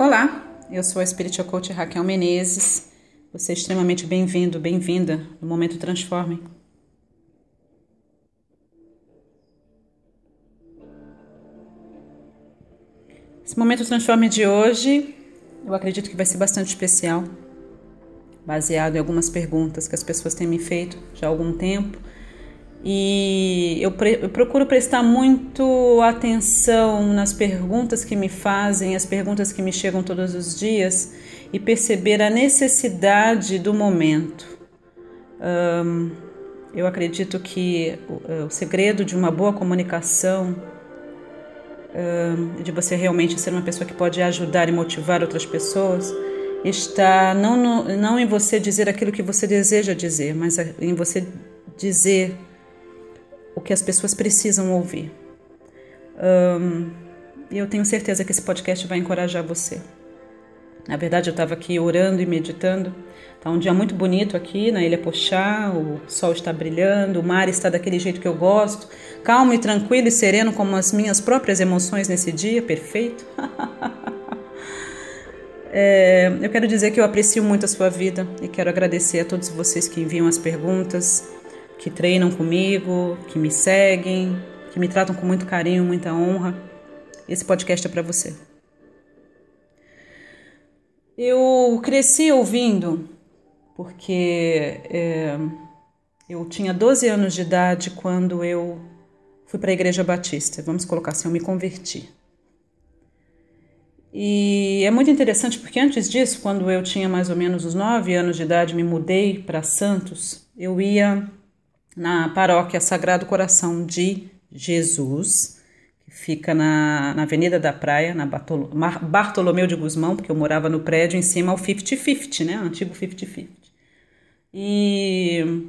Olá, eu sou a Spiritual Coach Raquel Menezes. Você é extremamente bem-vindo, bem-vinda no Momento Transforme. Esse Momento Transforme de hoje, eu acredito que vai ser bastante especial, baseado em algumas perguntas que as pessoas têm me feito já há algum tempo e eu, eu, procuro prestar muito atenção nas perguntas que me fazem, as perguntas que me chegam todos os dias e perceber a necessidade do momento. Um, eu acredito que o, o, segredo de uma boa comunicação, um, de você realmente ser uma pessoa que pode ajudar e motivar outras pessoas, está não, no, não em você dizer aquilo que você deseja dizer, mas em você dizer o que as pessoas precisam ouvir. E um, eu tenho certeza que esse podcast vai encorajar você. Na verdade, eu estava aqui orando e meditando. Está um dia muito bonito aqui na Ilha Pochá, o sol está brilhando, o mar está daquele jeito que eu gosto, calmo e tranquilo e sereno como as minhas próprias emoções nesse dia, perfeito. é, eu quero dizer que eu aprecio muito a sua vida e quero agradecer a todos vocês que enviam as perguntas, que treinam comigo, que me seguem, que me tratam com muito carinho, muita honra. Esse podcast é para você. Eu cresci ouvindo porque é, eu tinha 12 anos de idade quando eu fui para a Igreja Batista. Vamos colocar assim, eu me converti. E é muito interessante porque antes disso, quando eu tinha mais ou menos os 9 anos de idade, me mudei para Santos, eu ia na paróquia Sagrado Coração de Jesus, que fica na, na Avenida da Praia, na Bartolomeu de Guzmão, porque eu morava no prédio em cima ao 50-50, né? Antigo 50-50. E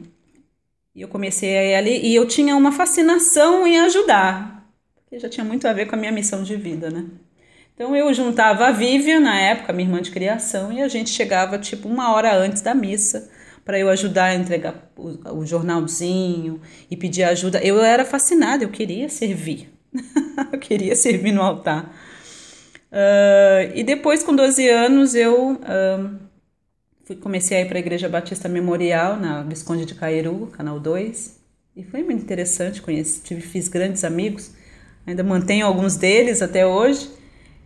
eu comecei a ir ali e eu tinha uma fascinação em ajudar, porque já tinha muito a ver com a minha missão de vida, né? Então eu juntava a Vivian, na época, minha irmã de criação, e a gente chegava tipo uma hora antes da missa para eu ajudar a entregar o, o, jornalzinho e pedir ajuda. Eu era fascinada, eu queria servir. eu queria servir no altar. Uh, e depois, com 12 anos, eu uh, fui, comecei a ir para a Igreja Batista Memorial, na Visconde de Cairu, Canal 2. E foi muito interessante, conheci, tive, fiz grandes amigos. Ainda mantenho alguns deles até hoje.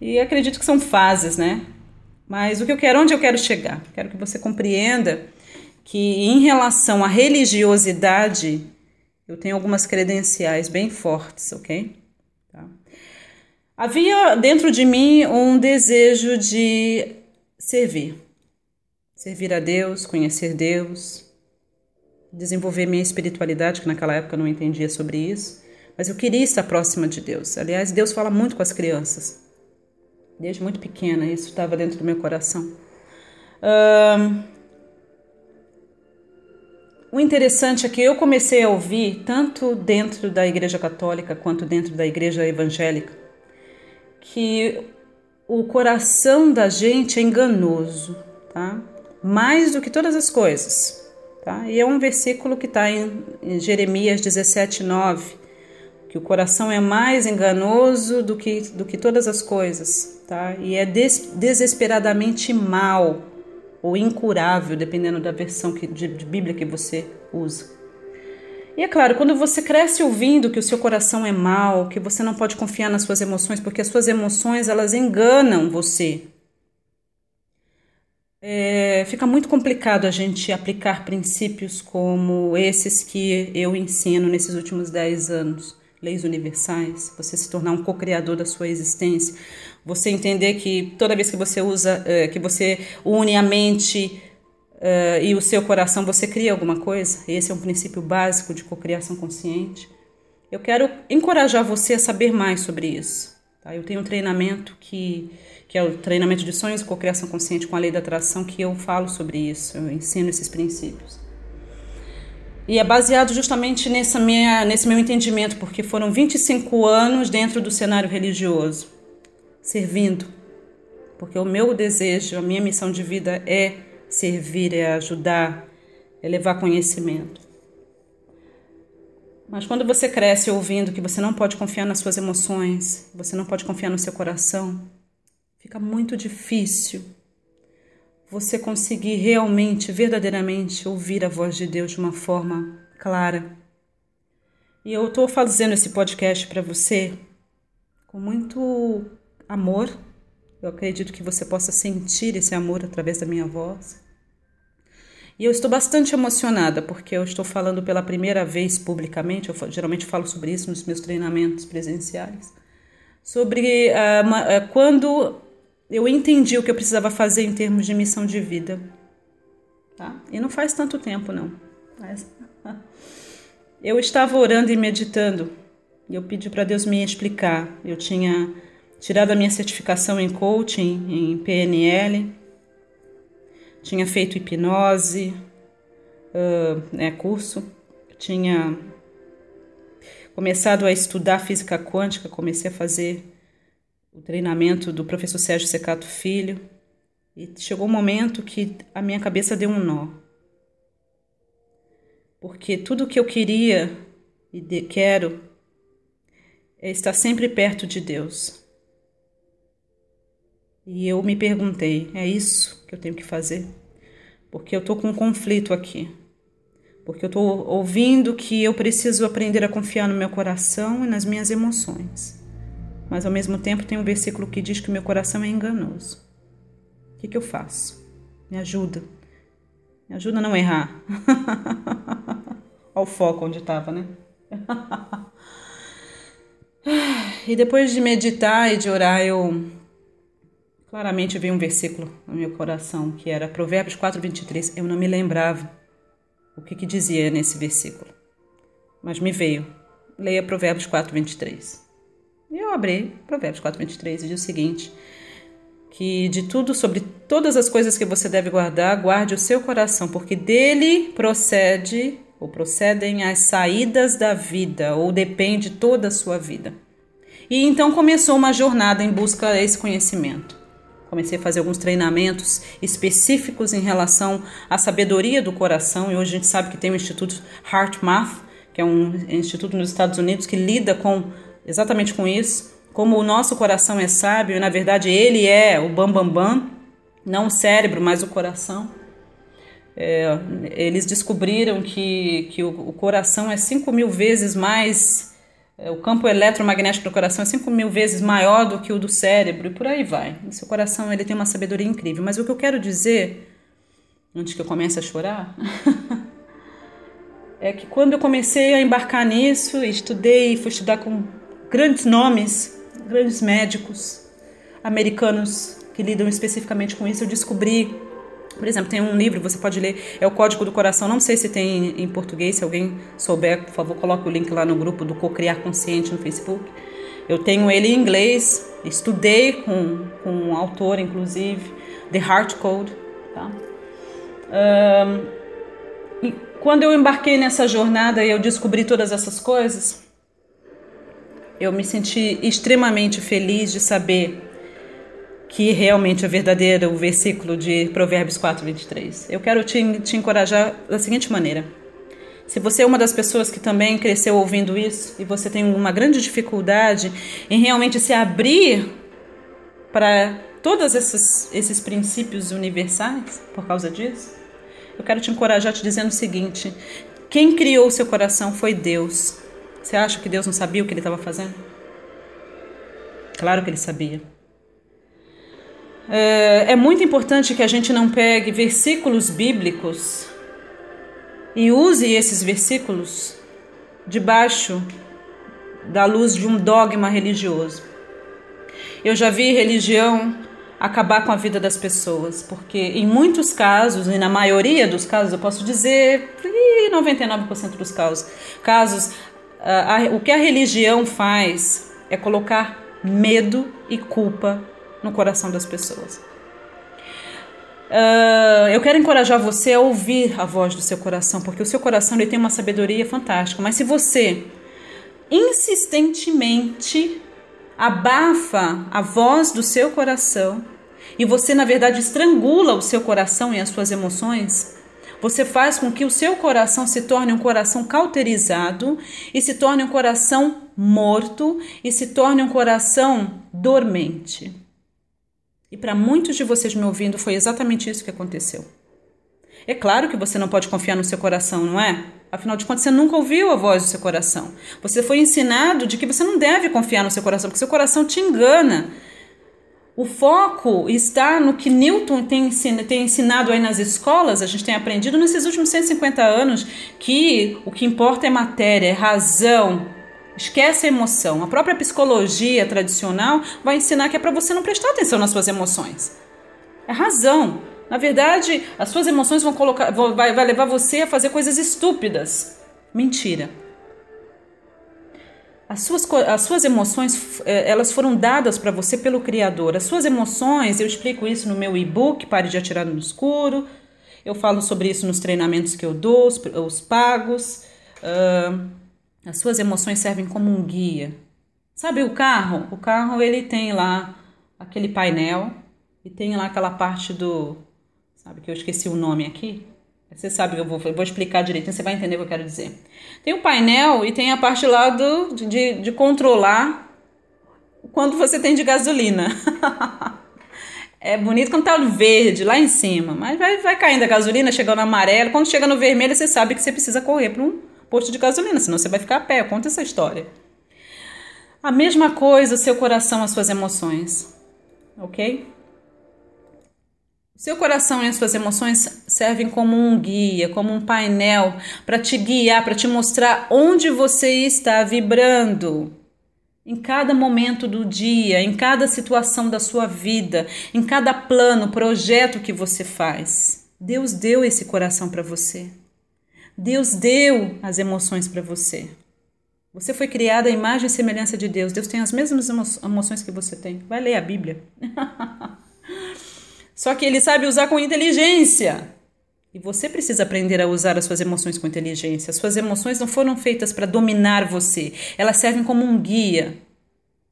E acredito que são fases, né? Mas o que eu quero, onde eu quero chegar? Quero que você compreenda que em relação à religiosidade eu tenho algumas credenciais bem fortes, ok? Tá. Havia dentro de mim um desejo de servir, servir a Deus, conhecer Deus, desenvolver minha espiritualidade, que naquela época eu não entendia sobre isso, mas eu queria estar próxima de Deus. Aliás, Deus fala muito com as crianças, desde muito pequena, isso estava dentro do meu coração. Uh, o interessante é que eu comecei a ouvir, tanto dentro da Igreja Católica quanto dentro da Igreja Evangélica, que o coração da gente é enganoso, tá? Mais do que todas as coisas, tá? E é um versículo que está em, em Jeremias 17, 9, que o coração é mais enganoso do que, do que todas as coisas, tá? E é des, desesperadamente mal ou incurável, dependendo da versão que, de, de Bíblia que você usa. E é claro, quando você cresce ouvindo que o seu coração é mau, que você não pode confiar nas suas emoções, porque as suas emoções elas enganam você. É, fica muito complicado a gente aplicar princípios como esses que eu ensino nesses últimos 10 anos leis universais, você se tornar um co-criador da sua existência, você entender que toda vez que você usa, uh, que você une a mente uh, e o seu coração, você cria alguma coisa. Esse é um princípio básico de cocriação consciente. Eu quero encorajar você a saber mais sobre isso. Tá? Eu tenho um treinamento que, que é o treinamento de sonhos e cocriação consciente com a lei da atração, que eu falo sobre isso, eu ensino esses princípios. E é baseado justamente nessa minha, nesse meu entendimento, porque foram 25 anos dentro do cenário religioso, servindo. Porque o meu desejo, a minha missão de vida é servir, é ajudar, é levar conhecimento. Mas quando você cresce ouvindo que você não pode confiar nas suas emoções, você não pode confiar no seu coração, fica muito difícil você conseguir realmente, verdadeiramente ouvir a voz de Deus de uma forma clara. E eu estou fazendo esse podcast para você com muito amor. Eu acredito que você possa sentir esse amor através da minha voz. E eu estou bastante emocionada porque eu estou falando pela primeira vez publicamente. Eu geralmente falo sobre isso nos meus treinamentos presenciais. Sobre uh, uh, quando eu entendi o que eu precisava fazer em termos de missão de vida. Tá? E não faz tanto tempo, não. Mas, eu estava orando e meditando e eu pedi para Deus me explicar. Eu tinha tirado a minha certificação em coaching, em PNL, tinha feito hipnose, uh, né, curso, tinha começado a estudar física quântica, comecei a fazer o treinamento do professor Sérgio Secato Filho, e chegou um momento que a minha cabeça deu um nó. Porque tudo que eu queria e de, quero é estar sempre perto de Deus. E eu me perguntei: é isso que eu tenho que fazer? Porque eu estou com um conflito aqui. Porque eu estou ouvindo que eu preciso aprender a confiar no meu coração e nas minhas emoções mas ao mesmo tempo tem um versículo que diz que meu coração é enganoso. O que, que eu faço? Me ajuda. Me ajuda a não errar. Olha o foco onde estava, né? e depois de meditar e de orar, eu claramente vi um versículo no meu coração que era Provérbios 4, 23. Eu não me lembrava o que, que dizia nesse versículo, mas me veio. Leia Provérbios 4, 23. E eu abri Provérbios 4, 23 e diz o seguinte: que de tudo, sobre todas as coisas que você deve guardar, guarde o seu coração, porque dele procede ou procedem as saídas da vida, ou depende toda a sua vida. E então começou uma jornada em busca desse conhecimento. Comecei a fazer alguns treinamentos específicos em relação à sabedoria do coração, e hoje a gente sabe que tem o Instituto HeartMath, que é um instituto nos Estados Unidos que lida com exatamente com isso. Como o nosso coração é sábio, e na verdade ele é o bambambam, bam, bam, não o cérebro, mas o coração. É, eles descobriram que, que o, o, coração é 5 mil vezes mais. É, o campo eletromagnético do coração é 5 mil vezes maior do que o do cérebro, e por aí vai. O seu coração ele tem uma sabedoria incrível. Mas o que eu quero dizer, antes que eu comece a chorar, é que quando eu comecei a embarcar nisso, estudei, fui estudar com grandes nomes, grandes médicos americanos que lidam especificamente com isso. Eu descobri, por exemplo, tem um livro, você pode ler, é o Código do Coração. Não sei se tem em português, se alguém souber, por favor, coloque o link lá no grupo do Cocriar Consciente no Facebook. Eu tenho ele em inglês, estudei com, com um autor, inclusive, The Heart Code. Tá? Um, e quando eu embarquei nessa jornada e eu descobri todas essas coisas, eu me senti extremamente feliz de saber que realmente é verdadeiro o versículo de Provérbios 4, 23. Eu quero te, te encorajar da seguinte maneira. Se você é uma das pessoas que também cresceu ouvindo isso e você tem uma grande dificuldade em realmente se abrir para todos esses, esses princípios universais por causa disso, eu quero te encorajar te dizendo o seguinte: quem criou o seu coração foi Deus. Você acha que Deus não sabia o que ele estava fazendo? Claro que ele sabia. É, é muito importante que a gente não pegue versículos bíblicos e use esses versículos debaixo da luz de um dogma religioso. Eu já vi religião acabar com a vida das pessoas, porque em muitos casos, e na maioria dos casos, eu posso dizer, 99% dos casos, casos a, a, o que a religião faz é colocar medo e culpa no coração das pessoas. Uh, eu quero encorajar você a ouvir a voz do seu coração, porque o seu coração ele tem uma sabedoria fantástica. Mas se você insistentemente abafa a voz do seu coração e você, na verdade, estrangula o seu coração e as suas emoções, você faz com que o seu coração se torne um coração cauterizado e se torne um coração morto e se torne um coração dormente. E para muitos de vocês me ouvindo, foi exatamente isso que aconteceu. É claro que você não pode confiar no seu coração, não é? Afinal de contas, você nunca ouviu a voz do seu coração. Você foi ensinado de que você não deve confiar no seu coração, porque seu coração te engana. O foco está no que Newton tem, ensinado aí nas escolas, a gente tem aprendido nesses últimos 150 anos que o que importa é matéria, é razão. Esquece a emoção. A própria psicologia tradicional vai ensinar que é para você não prestar atenção nas suas emoções. É razão. Na verdade, as suas emoções vão colocar, vai, vai levar você a fazer coisas estúpidas. Mentira. As suas, as suas emoções, eh, elas foram dadas para você pelo Criador. As suas emoções, eu explico isso no meu e-book, Pare de Atirar no Escuro. Eu falo sobre isso nos treinamentos que eu dou, os, os pagos. Uh, as suas emoções servem como um guia. Sabe o carro? O carro ele tem lá aquele painel e tem lá aquela parte do, sabe que eu esqueci o nome aqui, você sabe que eu vou, eu vou explicar direitinho, você vai entender o que eu quero dizer. Tem o painel e tem a parte lá do, de, de controlar quanto você tem de gasolina. é bonito quando tá verde lá em cima, mas vai, vai caindo a gasolina, chegando amarelo. Quando chega no vermelho, você sabe que você precisa correr para um posto de gasolina, senão você vai ficar a pé. Conta essa história. A mesma coisa, seu coração, as suas emoções. Ok? Seu coração e as suas emoções servem como um guia, como um painel para te guiar, para te mostrar onde você está vibrando. Em cada momento do dia, em cada situação da sua vida, em cada plano, projeto que você faz. Deus deu esse coração para você. Deus deu as emoções para você. Você foi criada à imagem e semelhança de Deus. Deus tem as mesmas emoções que você tem. Vai ler a Bíblia. Só que ele sabe usar com inteligência. E você precisa aprender a usar as suas emoções com inteligência. As suas emoções não foram feitas para dominar você, elas servem como um guia.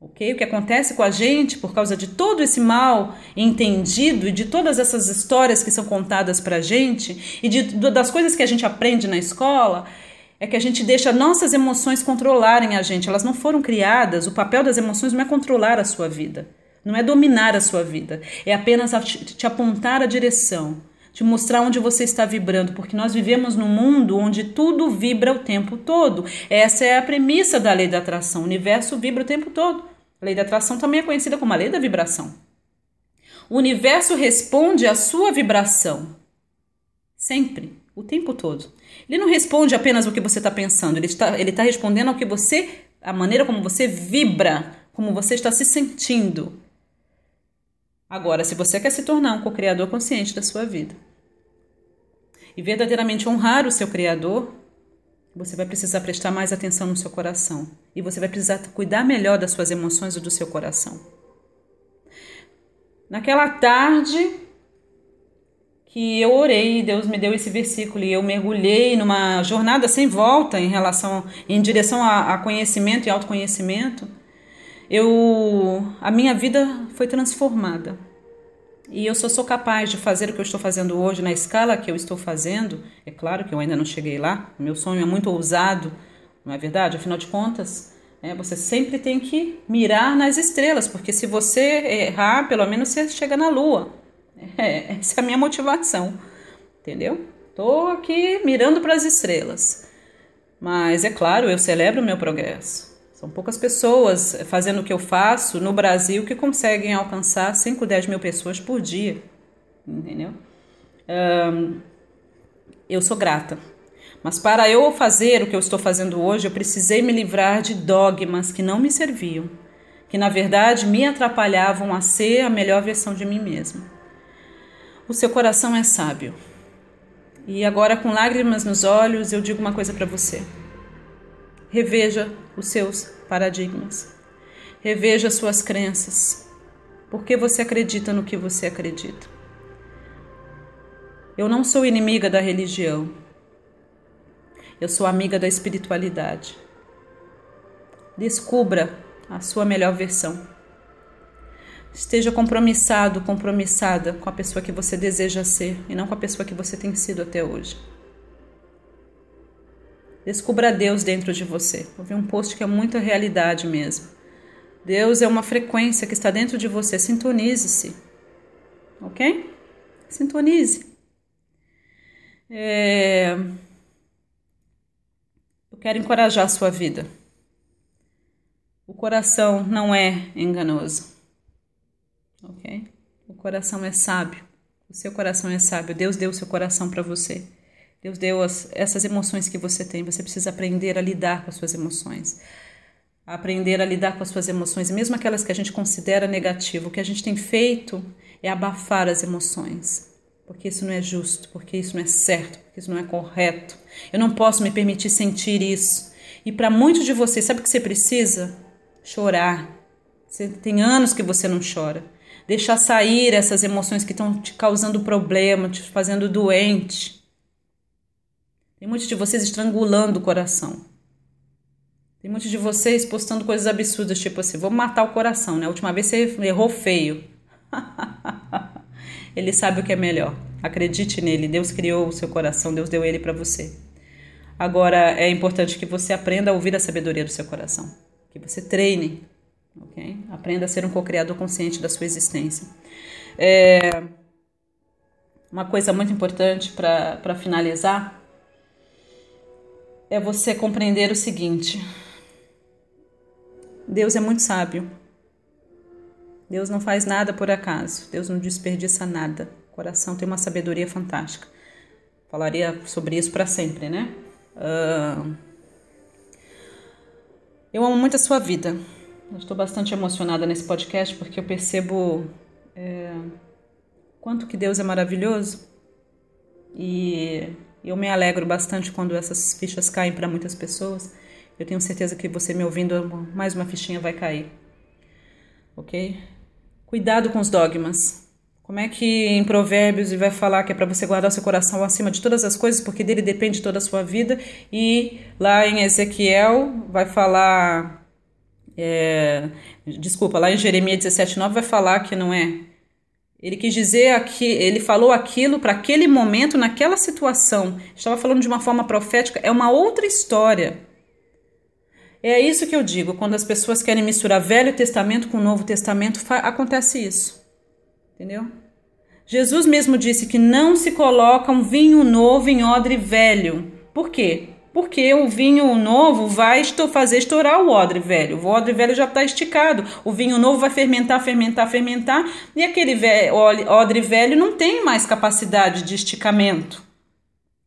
Ok? O que acontece com a gente por causa de todo esse mal entendido e de todas essas histórias que são contadas para a gente e de, das coisas que a gente aprende na escola é que a gente deixa nossas emoções controlarem a gente. Elas não foram criadas, o papel das emoções não é controlar a sua vida. Não é dominar a sua vida, é apenas te apontar a direção, te mostrar onde você está vibrando, porque nós vivemos num mundo onde tudo vibra o tempo todo. Essa é a premissa da lei da atração. O universo vibra o tempo todo. A lei da atração também é conhecida como a lei da vibração. O universo responde à sua vibração. Sempre, o tempo todo. Ele não responde apenas o que você está pensando, ele está, ele está respondendo ao que você, a maneira como você vibra, como você está se sentindo. Agora, se você quer se tornar um co-criador consciente da sua vida e verdadeiramente honrar o seu Criador, você vai precisar prestar mais atenção no seu coração e você vai precisar cuidar melhor das suas emoções e do seu coração. Naquela tarde que eu orei, Deus me deu esse versículo e eu mergulhei numa jornada sem volta em relação, em direção a, a conhecimento e autoconhecimento eu a minha vida foi transformada. E eu só sou capaz de fazer o que eu estou fazendo hoje na escala que eu estou fazendo. É claro que eu ainda não cheguei lá. Meu sonho é muito ousado, não é verdade? Afinal de contas, é, você sempre tem que mirar nas estrelas, porque se você errar, pelo menos você chega na lua. É, essa é a minha motivação, entendeu? Tô aqui mirando para as estrelas. Mas é claro, eu celebro o meu progresso. São poucas pessoas fazendo o que eu faço no Brasil que conseguem alcançar 5, 10 mil pessoas por dia. Entendeu? Eu sou grata. Mas para eu fazer o que eu estou fazendo hoje, eu precisei me livrar de dogmas que não me serviam, que na verdade me atrapalhavam a ser a melhor versão de mim mesma. O seu coração é sábio. E agora, com lágrimas nos olhos, eu digo uma coisa para você. Reveja os seus paradigmas. Reveja suas crenças. Por que você acredita no que você acredita? Eu não sou inimiga da religião. Eu sou amiga da espiritualidade. Descubra a sua melhor versão. Esteja compromissado, compromissada com a pessoa que você deseja ser e não com a pessoa que você tem sido até hoje. Descubra Deus dentro de você. Eu vi um post que é muita realidade mesmo. Deus é uma frequência que está dentro de você. Sintonize-se. ok? Sintonize. É... Eu quero encorajar a sua vida. O coração não é enganoso, ok? O coração é sábio. O seu coração é sábio. Deus deu o seu coração para você. Deus deu as, essas emoções que você tem. Você precisa aprender a lidar com as suas emoções. Aprender a lidar com as suas emoções, mesmo aquelas que a gente considera negativo. O que a gente tem feito é abafar as emoções. Porque isso não é justo, porque isso não é certo, porque isso não é correto. Eu não posso me permitir sentir isso. E para muitos de vocês, sabe o que você precisa? Chorar. Você tem anos que você não chora deixar sair essas emoções que estão te causando problema, te fazendo doente. Tem muitos de vocês estrangulando o coração. Tem muitos de vocês postando coisas absurdas, tipo assim, vou matar o coração, né? A última vez você errou feio. ele sabe o que é melhor. Acredite nele. Deus criou o seu coração, Deus deu ele para você. Agora é importante que você aprenda a ouvir a sabedoria do seu coração, que você treine ok? Aprenda a ser um co-criador consciente da sua existência. É, uma coisa muito importante para finalizar é você compreender o seguinte: Deus é muito sábio. Deus não faz nada por acaso. Deus não desperdiça nada. O coração tem uma sabedoria fantástica. Falaria sobre isso para sempre, né? Uh, eu amo muito a sua vida. Estou bastante emocionada nesse podcast porque eu percebo é, quanto que Deus é maravilhoso e eu me alegro bastante quando essas fichas caem para muitas pessoas. Eu tenho certeza que você me ouvindo, mais uma fichinha vai cair. Ok? Cuidado com os dogmas. Como é que em Provérbios ele vai falar que é para você guardar seu coração acima de todas as coisas, porque dele depende toda a sua vida, e lá em Ezequiel vai falar é, desculpa, lá em Jeremias 17,9 vai falar que não é. Ele quis dizer aqui, ele falou aquilo para aquele momento, naquela situação. Estava falando de uma forma profética, é uma outra história. É isso que eu digo, quando as pessoas querem misturar Velho Testamento com Novo Testamento, acontece isso. Entendeu? Jesus mesmo disse que não se coloca um vinho novo em odre velho. Por quê? Porque o vinho novo vai fazer estourar o odre velho. O odre velho já está esticado. O vinho novo vai fermentar, fermentar, fermentar. E aquele odre velho não tem mais capacidade de esticamento.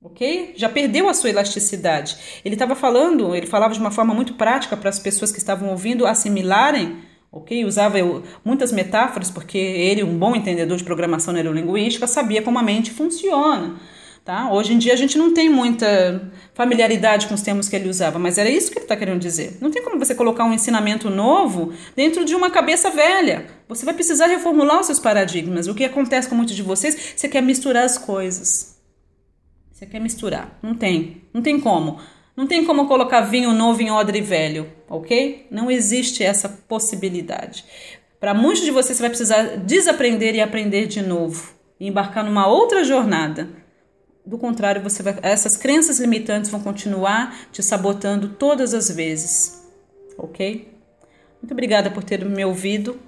Ok? Já perdeu a sua elasticidade. Ele estava falando, ele falava de uma forma muito prática para as pessoas que estavam ouvindo assimilarem. Ok? Usava muitas metáforas, porque ele, um bom entendedor de programação neurolinguística, sabia como a mente funciona. Tá? Hoje em dia a gente não tem muita familiaridade com os termos que ele usava, mas era isso que ele está querendo dizer. Não tem como você colocar um ensinamento novo dentro de uma cabeça velha. Você vai precisar reformular os seus paradigmas. O que acontece com muitos de vocês, você quer misturar as coisas. Você quer misturar. Não tem. Não tem como. Não tem como colocar vinho novo em odre velho, ok? Não existe essa possibilidade. Para muitos de vocês, você vai precisar desaprender e aprender de novo. E embarcar numa outra jornada do contrário, você vai, essas crenças limitantes vão continuar te sabotando todas as vezes, ok? Muito obrigada por ter me ouvido.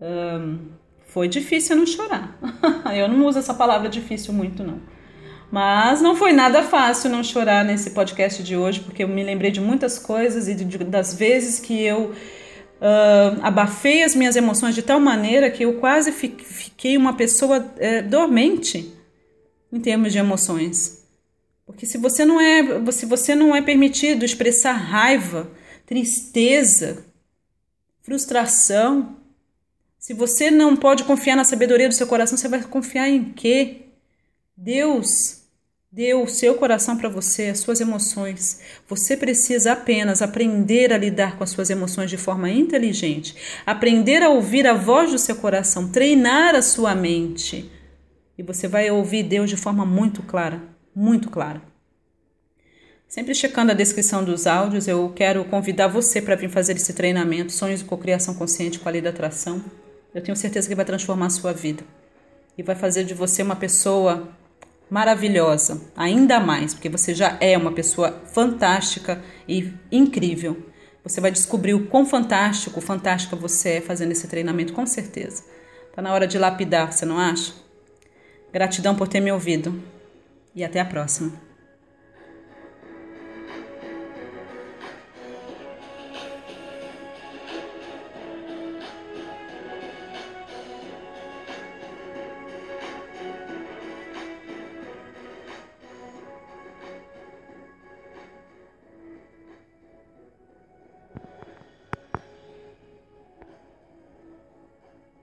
Um, foi difícil não chorar. Eu não uso essa palavra difícil muito, não. Mas não foi nada fácil não chorar nesse podcast de hoje, porque eu me lembrei de muitas coisas e de, das vezes que eu uh, abafei as minhas emoções de tal maneira que eu quase fiquei uma pessoa uh, dormente em termos de emoções. Porque se você não é, se você não é permitido expressar raiva, tristeza, frustração, se você não pode confiar na sabedoria do seu coração, você vai confiar em quê? Deus deu o seu coração para você, as suas emoções. Você precisa apenas aprender a lidar com as suas emoções de forma inteligente, aprender a ouvir a voz do seu coração, treinar a sua mente e você vai ouvir Deus de forma muito clara, muito clara. Sempre checando a descrição dos áudios, eu quero convidar você para vir fazer esse treinamento Sonhos de Cocriação Consciente com a Lei da Atração. Eu tenho certeza que vai transformar a sua vida e vai fazer de você uma pessoa maravilhosa, ainda mais, porque você já é uma pessoa fantástica e incrível. Você vai descobrir o quão fantástico, fantástica você é fazendo esse treinamento, com certeza Tá na hora de lapidar, você não acha? Gratidão por ter me ouvido e até a próxima.